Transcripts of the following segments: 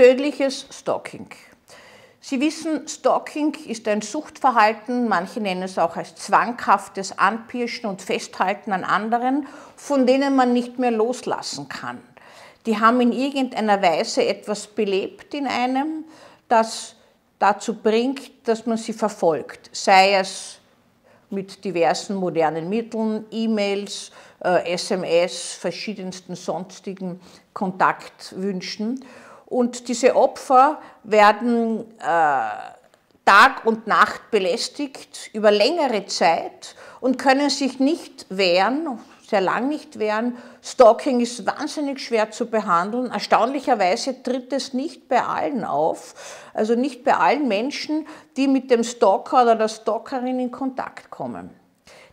Tödliches Stalking. Sie wissen, Stalking ist ein Suchtverhalten, manche nennen es auch als zwanghaftes Anpirschen und Festhalten an anderen, von denen man nicht mehr loslassen kann. Die haben in irgendeiner Weise etwas belebt in einem, das dazu bringt, dass man sie verfolgt, sei es mit diversen modernen Mitteln, E-Mails, äh, SMS, verschiedensten sonstigen Kontaktwünschen. Und diese Opfer werden äh, Tag und Nacht belästigt über längere Zeit und können sich nicht wehren, sehr lang nicht wehren. Stalking ist wahnsinnig schwer zu behandeln. Erstaunlicherweise tritt es nicht bei allen auf, also nicht bei allen Menschen, die mit dem Stalker oder der Stalkerin in Kontakt kommen.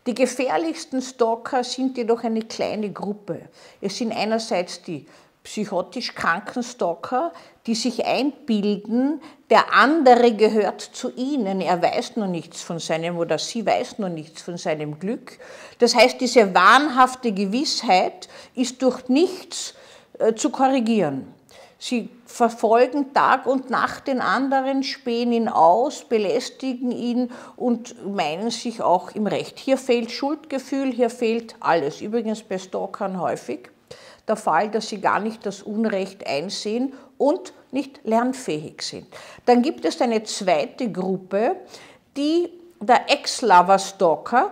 Die gefährlichsten Stalker sind jedoch eine kleine Gruppe. Es sind einerseits die psychotisch kranken Stalker, die sich einbilden, der andere gehört zu ihnen, er weiß noch nichts von seinem oder sie weiß noch nichts von seinem Glück. Das heißt, diese wahnhafte Gewissheit ist durch nichts äh, zu korrigieren. Sie verfolgen Tag und Nacht den anderen, spähen ihn aus, belästigen ihn und meinen sich auch im Recht. Hier fehlt Schuldgefühl, hier fehlt alles. Übrigens bei Stalkern häufig der Fall, dass sie gar nicht das Unrecht einsehen und nicht lernfähig sind. Dann gibt es eine zweite Gruppe, die der Ex-Lover-Stalker,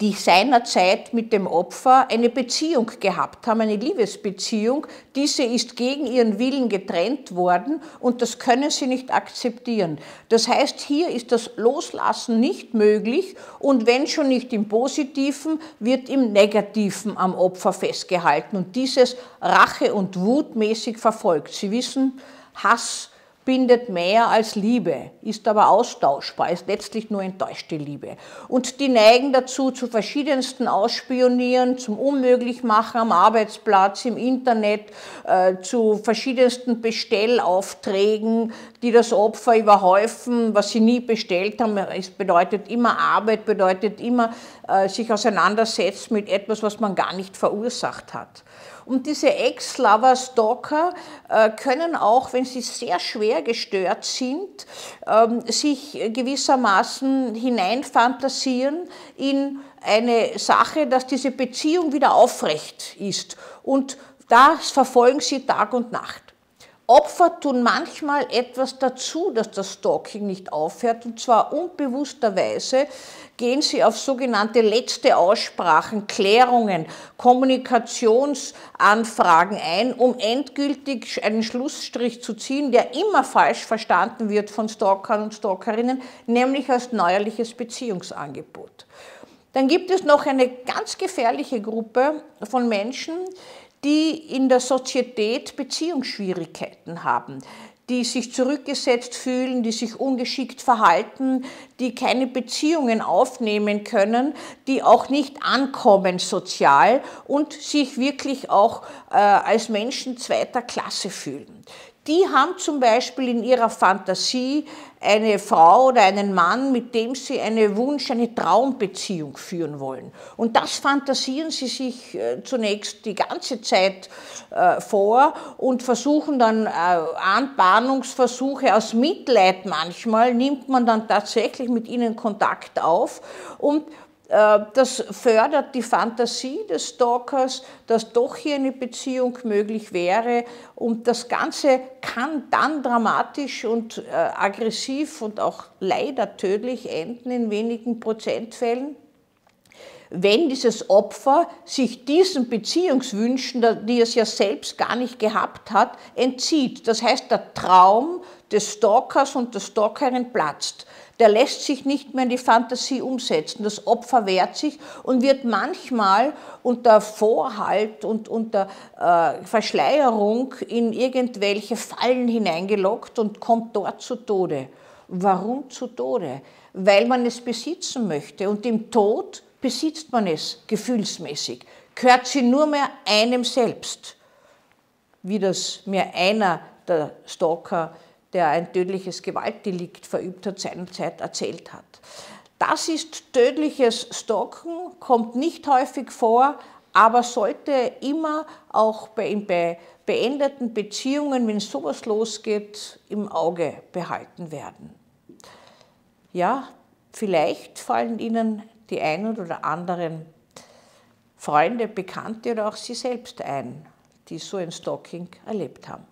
die seinerzeit mit dem Opfer eine Beziehung gehabt haben, eine Liebesbeziehung. Diese ist gegen ihren Willen getrennt worden und das können sie nicht akzeptieren. Das heißt, hier ist das Loslassen nicht möglich und wenn schon nicht im Positiven, wird im Negativen am Opfer festgehalten und dieses Rache und Wutmäßig verfolgt. Sie wissen, Hass, bindet mehr als Liebe, ist aber austauschbar, ist letztlich nur enttäuschte Liebe. Und die neigen dazu, zu verschiedensten Ausspionieren, zum Unmöglichmachen am Arbeitsplatz, im Internet, äh, zu verschiedensten Bestellaufträgen, die das Opfer überhäufen, was sie nie bestellt haben. Es bedeutet immer Arbeit, bedeutet immer äh, sich auseinandersetzen mit etwas, was man gar nicht verursacht hat. Und diese Ex-Lover-Stalker äh, können auch, wenn sie sehr schwer gestört sind, ähm, sich gewissermaßen hineinfantasieren in eine Sache, dass diese Beziehung wieder aufrecht ist. Und das verfolgen sie Tag und Nacht. Opfer tun manchmal etwas dazu, dass das Stalking nicht aufhört, und zwar unbewussterweise gehen sie auf sogenannte letzte Aussprachen, Klärungen, Kommunikationsanfragen ein, um endgültig einen Schlussstrich zu ziehen, der immer falsch verstanden wird von Stalkern und Stalkerinnen, nämlich als neuerliches Beziehungsangebot. Dann gibt es noch eine ganz gefährliche Gruppe von Menschen, die in der Sozietät Beziehungsschwierigkeiten haben, die sich zurückgesetzt fühlen, die sich ungeschickt verhalten, die keine Beziehungen aufnehmen können, die auch nicht ankommen sozial und sich wirklich auch äh, als Menschen zweiter Klasse fühlen die haben zum Beispiel in ihrer Fantasie eine Frau oder einen Mann, mit dem sie eine Wunsch, eine Traumbeziehung führen wollen. Und das fantasieren sie sich äh, zunächst die ganze Zeit äh, vor und versuchen dann äh, Anbahnungsversuche aus Mitleid manchmal, nimmt man dann tatsächlich mit ihnen Kontakt auf und das fördert die Fantasie des Stalkers, dass doch hier eine Beziehung möglich wäre. Und das Ganze kann dann dramatisch und äh, aggressiv und auch leider tödlich enden in wenigen Prozentfällen wenn dieses Opfer sich diesen Beziehungswünschen, die es ja selbst gar nicht gehabt hat, entzieht. Das heißt, der Traum des Stalkers und der Stalkerin platzt der lässt sich nicht mehr in die Fantasie umsetzen. Das Opfer wehrt sich und wird manchmal unter Vorhalt und unter äh, Verschleierung in irgendwelche Fallen hineingelockt und kommt dort zu Tode. Warum zu Tode? Weil man es besitzen möchte und im Tod besitzt man es gefühlsmäßig, gehört sie nur mehr einem selbst, wie das mir einer der Stalker der ein tödliches Gewaltdelikt verübt hat, seinerzeit erzählt hat. Das ist tödliches Stalken, kommt nicht häufig vor, aber sollte immer auch bei, bei beendeten Beziehungen, wenn sowas losgeht, im Auge behalten werden. Ja, vielleicht fallen Ihnen die einen oder anderen Freunde, Bekannte oder auch Sie selbst ein, die so ein Stalking erlebt haben.